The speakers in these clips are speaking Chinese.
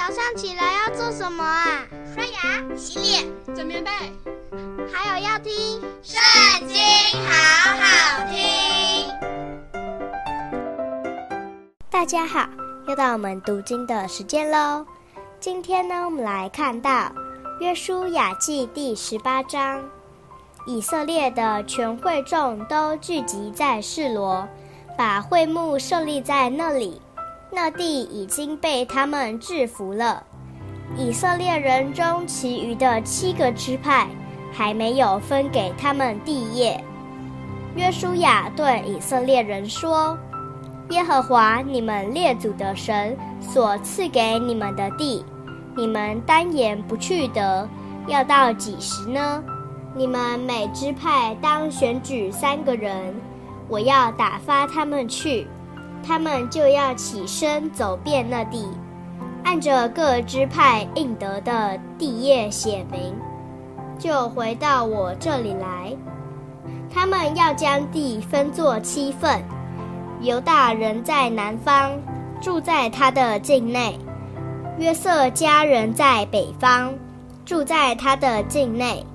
早上起来要做什么啊？刷牙、洗脸、整棉被，还有要听《圣经》，好好听。大家好，又到我们读经的时间喽。今天呢，我们来看到《约书亚记》第十八章。以色列的全会众都聚集在示罗，把会幕设立在那里。那地已经被他们制服了。以色列人中其余的七个支派还没有分给他们地业。约书亚对以色列人说：“耶和华你们列祖的神所赐给你们的地，你们单言不去得，要到几时呢？你们每支派当选举三个人，我要打发他们去。”他们就要起身走遍那地，按着各支派应得的地业写明，就回到我这里来。他们要将地分作七份，犹大人在南方，住在他的境内；约瑟家人在北方，住在他的境内。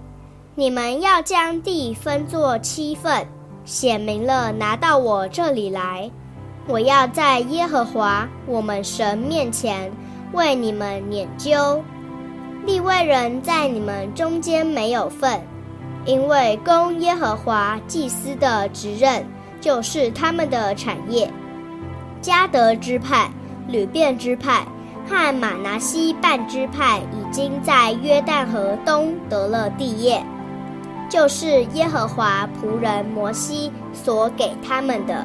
你们要将地分作七份，写明了，拿到我这里来。我要在耶和华我们神面前为你们拈阄。利未人在你们中间没有份，因为供耶和华祭司的职任就是他们的产业。迦得支派、吕便支派和玛拿西半支派已经在约旦河东得了地业，就是耶和华仆人摩西所给他们的。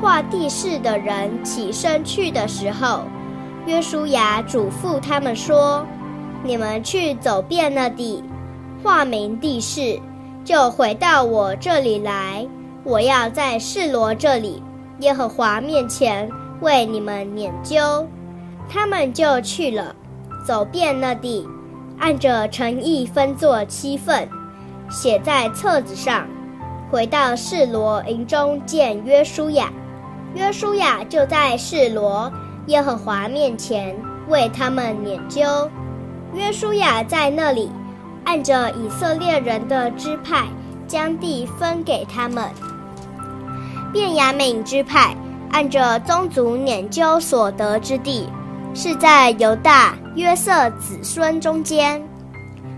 画地势的人起身去的时候，约书亚嘱咐他们说：“你们去走遍那地，画明地势，就回到我这里来。我要在示罗这里，耶和华面前为你们拈阄。”他们就去了，走遍那地，按着诚意分作七份，写在册子上，回到示罗营中见约书亚。约书亚就在示罗耶和华面前为他们拈阄。约书亚在那里按着以色列人的支派将地分给他们。便雅悯支派按着宗族拈阄所得之地，是在犹大约瑟子孙中间。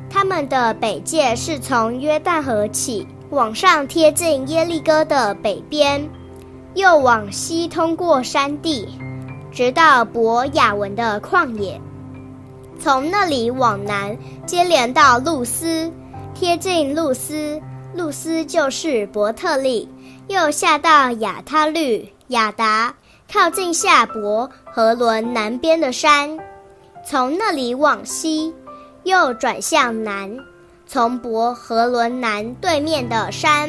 他们的北界是从约旦河起，往上贴近耶利哥的北边。又往西通过山地，直到博雅文的旷野，从那里往南接连到露丝，贴近露丝，露丝就是伯特利，又下到亚他律、亚达，靠近下伯和伦南边的山，从那里往西，又转向南，从伯和伦南对面的山。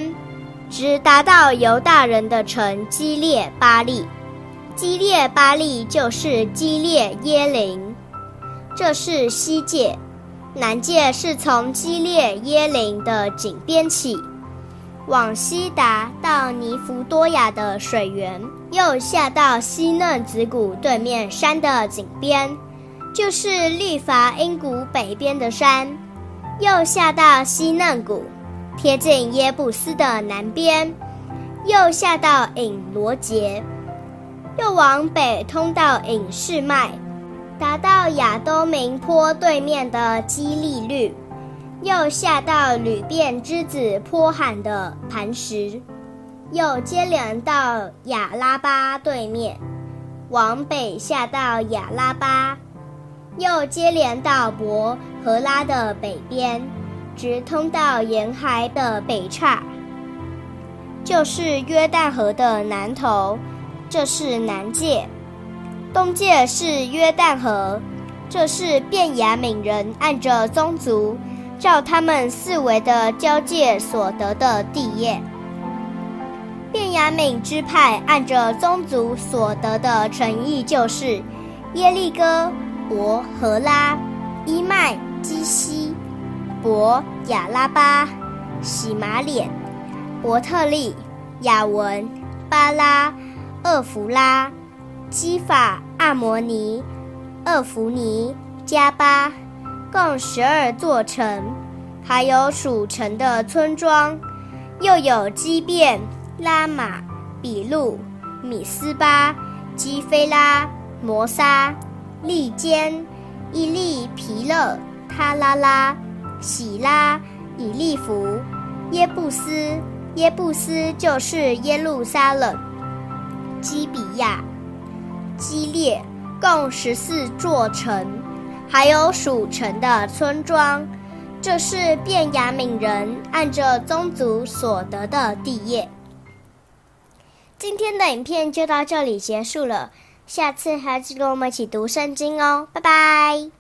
直达到犹大人的城基列巴利，基列巴利就是基列耶林，这是西界。南界是从基列耶林的井边起，往西达到尼弗多雅的水源，又下到西嫩子谷对面山的井边，就是律法因谷北边的山，又下到西嫩谷。贴近耶布斯的南边，又下到隐罗杰，又往北通到隐士麦，达到亚东明坡对面的基利律，又下到流便之子坡罕的磐石，又接连到亚拉巴对面，往北下到亚拉巴，又接连到伯和拉的北边。直通到沿海的北岔，就是约旦河的南头，这是南界；东界是约旦河，这是便雅悯人按着宗族，照他们四围的交界所得的地业。便雅悯支派按着宗族所得的城邑，就是耶利哥、伯和拉、伊麦、伯亚拉巴、洗马脸、伯特利、亚文、巴拉、厄弗拉、基法、阿摩尼、厄弗尼、加巴，共十二座城，还有属城的村庄，又有基遍、拉玛、比路、米斯巴、基非拉、摩撒、利坚、伊利皮勒、他拉拉、喜拉、以利弗、耶布斯。耶布斯就是耶路撒冷。基比亚、基列，共十四座城，还有属城的村庄。这是便雅悯人按着宗族所得的地业。今天的影片就到这里结束了，下次还要记得跟我们一起读圣经哦，拜拜。